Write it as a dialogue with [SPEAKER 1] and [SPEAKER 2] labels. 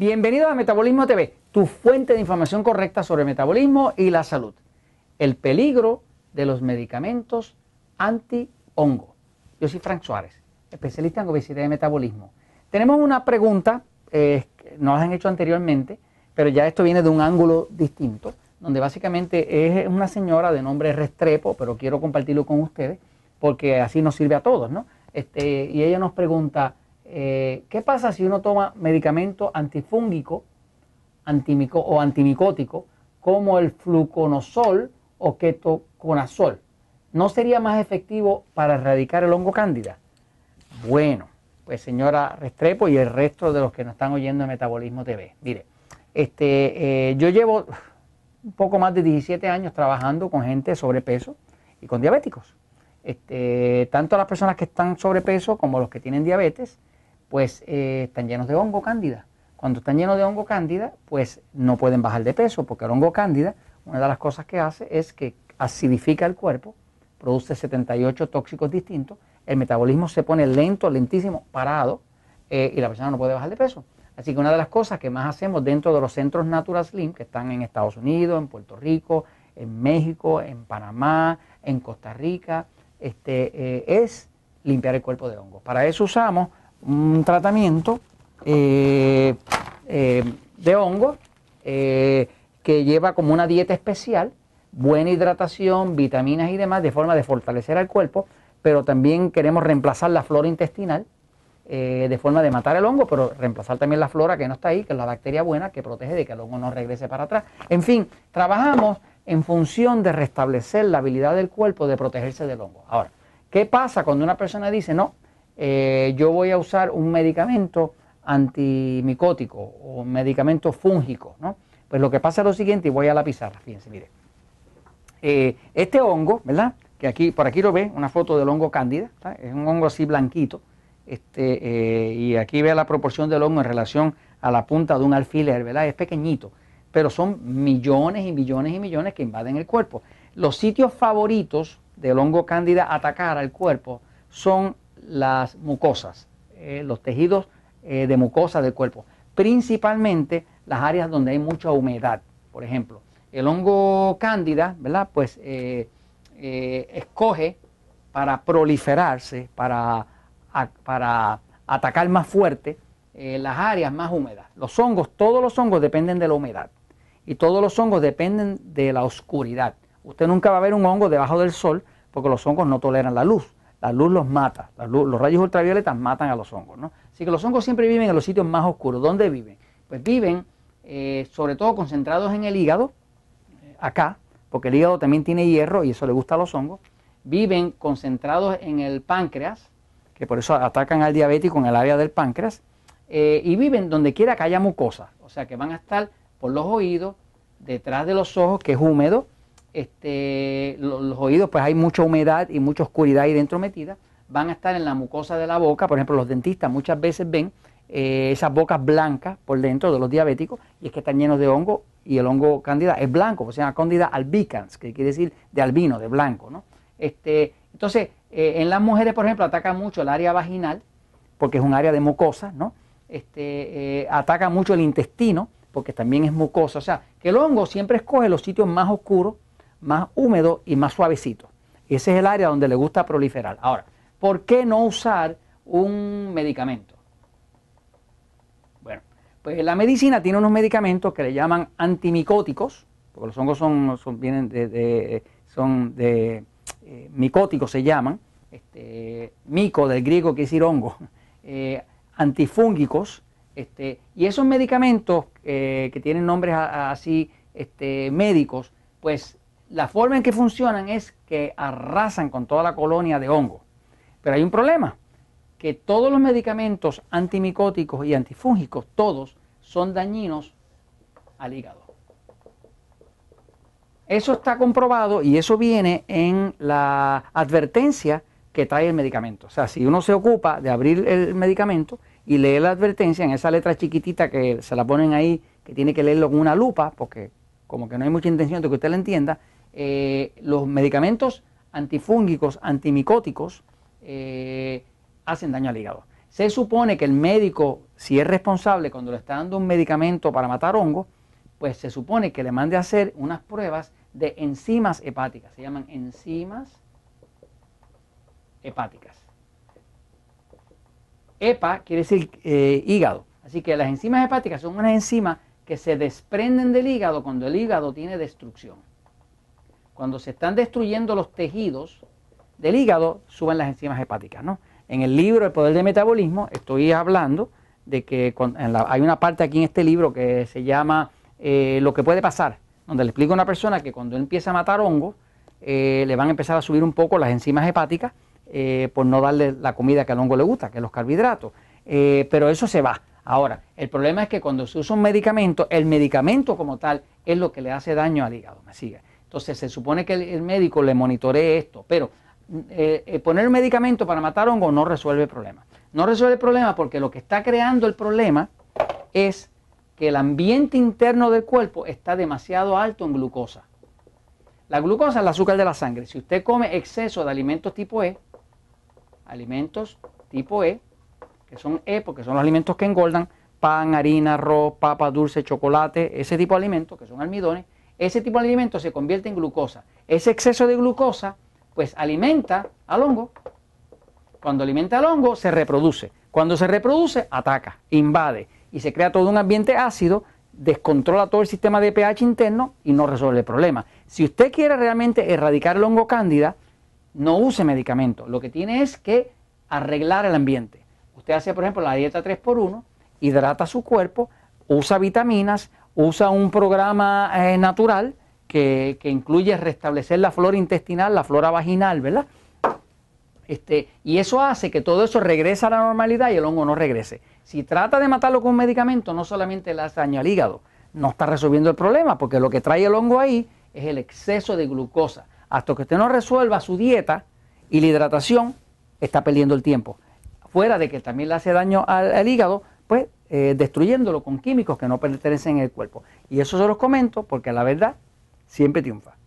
[SPEAKER 1] Bienvenido a Metabolismo TV, tu fuente de información correcta sobre metabolismo y la salud. El peligro de los medicamentos anti-hongo. Yo soy Frank Suárez, especialista en obesidad y metabolismo. Tenemos una pregunta, eh, nos han hecho anteriormente, pero ya esto viene de un ángulo distinto, donde básicamente es una señora de nombre Restrepo, pero quiero compartirlo con ustedes, porque así nos sirve a todos, ¿no? Este, y ella nos pregunta, eh, ¿qué pasa si uno toma medicamento antifúngico antimico, o antimicótico como el fluconosol o ketoconazol? ¿No sería más efectivo para erradicar el hongo cándida? Bueno, pues señora Restrepo y el resto de los que nos están oyendo en Metabolismo TV. Mire, este, eh, yo llevo un poco más de 17 años trabajando con gente sobrepeso y con diabéticos. Este, tanto las personas que están sobrepeso como los que tienen diabetes pues eh, están llenos de hongo cándida. Cuando están llenos de hongo cándida, pues no pueden bajar de peso, porque el hongo cándida, una de las cosas que hace es que acidifica el cuerpo, produce 78 tóxicos distintos, el metabolismo se pone lento, lentísimo, parado, eh, y la persona no puede bajar de peso. Así que una de las cosas que más hacemos dentro de los centros Natural Slim, que están en Estados Unidos, en Puerto Rico, en México, en Panamá, en Costa Rica, este, eh, es limpiar el cuerpo de hongo. Para eso usamos un tratamiento eh, eh, de hongo eh, que lleva como una dieta especial, buena hidratación, vitaminas y demás, de forma de fortalecer al cuerpo, pero también queremos reemplazar la flora intestinal de forma de matar el hongo, pero reemplazar también la flora que no está ahí, que es la bacteria buena que protege de que el hongo no regrese para atrás. En fin, trabajamos en función de restablecer la habilidad del cuerpo de protegerse del hongo. Ahora, ¿qué pasa cuando una persona dice, no, eh, yo voy a usar un medicamento antimicótico o un medicamento fúngico, ¿no? Pues lo que pasa es lo siguiente, y voy a la pizarra, fíjense, mire. Eh, este hongo, ¿verdad? Que aquí, por aquí lo ve, una foto del hongo cándida, es un hongo así blanquito, este, eh, y aquí ve la proporción del hongo en relación a la punta de un alfiler, ¿verdad? Es pequeñito, pero son millones y millones y millones que invaden el cuerpo. Los sitios favoritos del hongo cándida atacar al cuerpo son las mucosas, eh, los tejidos eh, de mucosa del cuerpo, principalmente las áreas donde hay mucha humedad. Por ejemplo, el hongo cándida, ¿verdad? Pues eh, escoge para proliferarse, para, para atacar más fuerte las áreas más húmedas. Los hongos, todos los hongos dependen de la humedad y todos los hongos dependen de la oscuridad. Usted nunca va a ver un hongo debajo del sol porque los hongos no toleran la luz. La luz los mata, los rayos ultravioletas matan a los hongos. ¿no? Así que los hongos siempre viven en los sitios más oscuros. ¿Dónde viven? Pues viven eh, sobre todo concentrados en el hígado, eh, acá, porque el hígado también tiene hierro y eso le gusta a los hongos. Viven concentrados en el páncreas, que por eso atacan al diabético en el área del páncreas, eh, y viven donde quiera que haya mucosa, o sea que van a estar por los oídos, detrás de los ojos, que es húmedo, este, los, oídos, pues hay mucha humedad y mucha oscuridad ahí dentro metida, van a estar en la mucosa de la boca, por ejemplo, los dentistas muchas veces ven eh, esas bocas blancas por dentro de los diabéticos y es que están llenos de hongo y el hongo cándida es blanco, pues se llama cándida albicans, que quiere decir de albino, de blanco, ¿no? Este, entonces, eh, en las mujeres, por ejemplo, ataca mucho el área vaginal, porque es un área de mucosa, ¿no? Este, eh, ataca mucho el intestino, porque también es mucosa, o sea, que el hongo siempre escoge los sitios más oscuros, más húmedo y más suavecito. Ese es el área donde le gusta proliferar. Ahora, ¿por qué no usar un medicamento? Bueno, pues la medicina tiene unos medicamentos que le llaman antimicóticos, porque los hongos son, vienen de, son de eh, micóticos se llaman, este, mico del griego quiere decir hongo, eh, antifúngicos, este, y esos medicamentos eh, que tienen nombres así este, médicos, pues la forma en que funcionan es que arrasan con toda la colonia de hongo. Pero hay un problema, que todos los medicamentos antimicóticos y antifúngicos, todos, son dañinos al hígado. Eso está comprobado y eso viene en la advertencia que trae el medicamento. O sea, si uno se ocupa de abrir el medicamento y lee la advertencia en esa letra chiquitita que se la ponen ahí, que tiene que leerlo con una lupa, porque como que no hay mucha intención de que usted la entienda, eh, los medicamentos antifúngicos, antimicóticos, eh, hacen daño al hígado. Se supone que el médico, si es responsable cuando le está dando un medicamento para matar hongos, pues se supone que le mande a hacer unas pruebas de enzimas hepáticas. Se llaman enzimas hepáticas. EPA quiere decir eh, hígado. Así que las enzimas hepáticas son unas enzimas que se desprenden del hígado cuando el hígado tiene destrucción. Cuando se están destruyendo los tejidos del hígado, suben las enzimas hepáticas. ¿no? En el libro El Poder del Metabolismo estoy hablando de que hay una parte aquí en este libro que se llama eh, Lo que puede pasar, donde le explico a una persona que cuando empieza a matar hongos, eh, le van a empezar a subir un poco las enzimas hepáticas eh, por no darle la comida que al hongo le gusta, que es los carbohidratos. pero eso se va. Ahora, el problema es que cuando se usa un medicamento, el medicamento como tal es lo que le hace daño al hígado. ¿Me sigue? Entonces se supone que el, médico le monitoree esto, pero eh, eh, poner medicamento para matar hongo no resuelve el problema. No resuelve el problema porque lo que está creando el problema es que el ambiente interno del cuerpo está demasiado alto en glucosa. La glucosa es el azúcar de la sangre. Si usted come exceso de alimentos tipo E, alimentos tipo E, que son E porque son los alimentos que engordan, pan, harina, arroz, papa, dulce, chocolate, ese tipo de alimentos que son almidones, ese tipo de alimentos se convierte en glucosa. Ese exceso de glucosa pues alimenta al hongo. Cuando alimenta al hongo se reproduce. Cuando se reproduce ataca, invade y se crea todo un ambiente ácido, descontrola todo el sistema de pH interno y no resuelve el problema. Si usted quiere realmente erradicar el hongo cándida, no use medicamentos. Lo que tiene es que arreglar el ambiente. Usted hace, por ejemplo, la dieta 3x1, hidrata su cuerpo, usa vitaminas, usa un programa eh, natural que, incluye restablecer la flora intestinal, la flora vaginal, ¿verdad? Este, y eso hace que todo eso regrese a la normalidad y el hongo no regrese. Si trata de matarlo con un medicamento, no solamente le hace daño al hígado, no está resolviendo el problema, porque lo que trae el hongo ahí es el exceso de glucosa. Hasta que usted no resuelva su dieta y la hidratación, está perdiendo el tiempo fuera de que también le hace daño al, hígado, pues eh, destruyéndolo con químicos que no pertenecen en el cuerpo. Y eso se los comento porque la verdad siempre triunfa.